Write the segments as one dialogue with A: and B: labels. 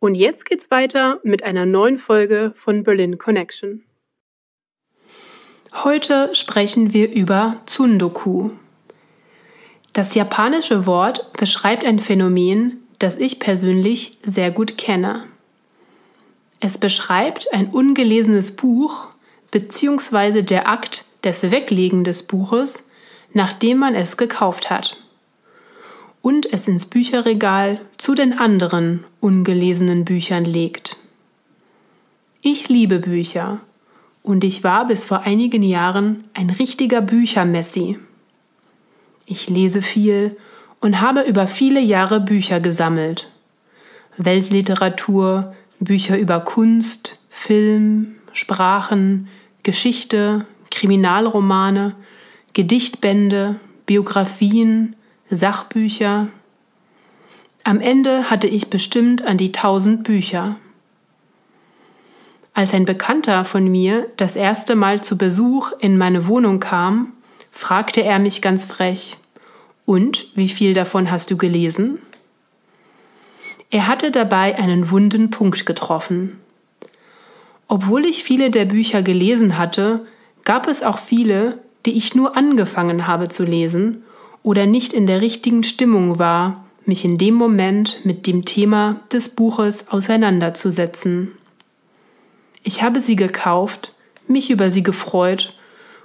A: Und jetzt geht's weiter mit einer neuen Folge von Berlin Connection. Heute sprechen wir über Tsundoku. Das japanische Wort beschreibt ein Phänomen, das ich persönlich sehr gut kenne. Es beschreibt ein ungelesenes Buch bzw. der Akt des Weglegen des Buches, nachdem man es gekauft hat und es ins Bücherregal zu den anderen ungelesenen Büchern legt. Ich liebe Bücher und ich war bis vor einigen Jahren ein richtiger Büchermessi. Ich lese viel und habe über viele Jahre Bücher gesammelt. Weltliteratur, Bücher über Kunst, Film, Sprachen, Geschichte, Kriminalromane, Gedichtbände, Biografien, Sachbücher. Am Ende hatte ich bestimmt an die tausend Bücher. Als ein Bekannter von mir das erste Mal zu Besuch in meine Wohnung kam, fragte er mich ganz frech, und wie viel davon hast du gelesen? Er hatte dabei einen wunden Punkt getroffen. Obwohl ich viele der Bücher gelesen hatte, gab es auch viele, die ich nur angefangen habe zu lesen oder nicht in der richtigen Stimmung war, mich in dem Moment mit dem Thema des Buches auseinanderzusetzen. Ich habe sie gekauft, mich über sie gefreut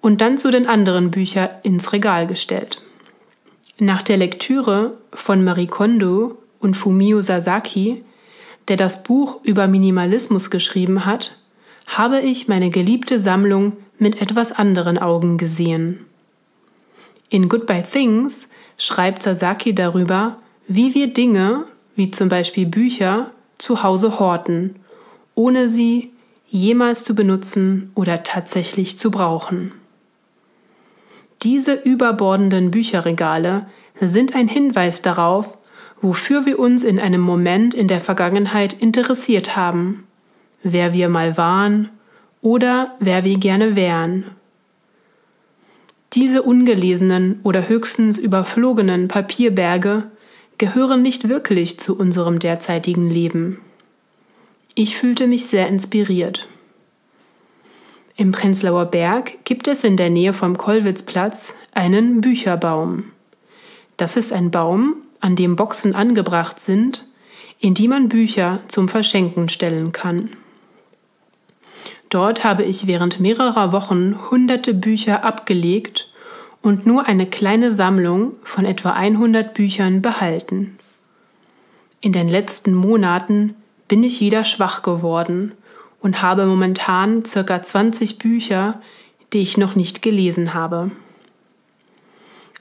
A: und dann zu den anderen Büchern ins Regal gestellt. Nach der Lektüre von Marie Kondo und Fumio Sasaki, der das Buch über Minimalismus geschrieben hat, habe ich meine geliebte Sammlung mit etwas anderen Augen gesehen. In Goodbye Things schreibt Sasaki darüber, wie wir Dinge, wie zum Beispiel Bücher, zu Hause horten, ohne sie jemals zu benutzen oder tatsächlich zu brauchen. Diese überbordenden Bücherregale sind ein Hinweis darauf, wofür wir uns in einem Moment in der Vergangenheit interessiert haben, wer wir mal waren oder wer wir gerne wären. Diese ungelesenen oder höchstens überflogenen Papierberge gehören nicht wirklich zu unserem derzeitigen Leben. Ich fühlte mich sehr inspiriert. Im Prenzlauer Berg gibt es in der Nähe vom Kollwitzplatz einen Bücherbaum. Das ist ein Baum, an dem Boxen angebracht sind, in die man Bücher zum Verschenken stellen kann. Dort habe ich während mehrerer Wochen hunderte Bücher abgelegt und nur eine kleine Sammlung von etwa 100 Büchern behalten. In den letzten Monaten bin ich wieder schwach geworden und habe momentan circa 20 Bücher, die ich noch nicht gelesen habe.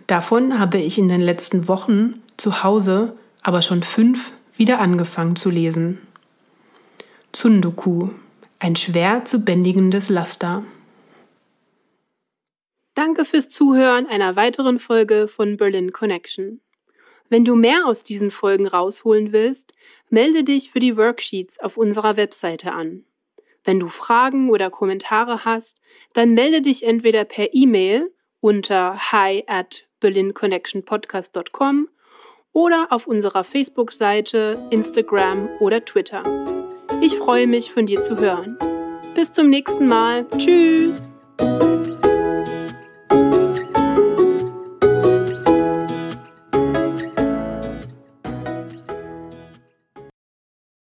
A: Davon habe ich in den letzten Wochen zu Hause aber schon fünf wieder angefangen zu lesen. Tsundoku ein schwer zu bändigendes Laster. Danke fürs Zuhören einer weiteren Folge von Berlin Connection. Wenn du mehr aus diesen Folgen rausholen willst, melde dich für die Worksheets auf unserer Webseite an. Wenn du Fragen oder Kommentare hast, dann melde dich entweder per E-Mail unter hi at berlinconnectionpodcast.com oder auf unserer Facebook-Seite, Instagram oder Twitter. Ich freue mich, von dir zu hören. Bis zum nächsten Mal. Tschüss.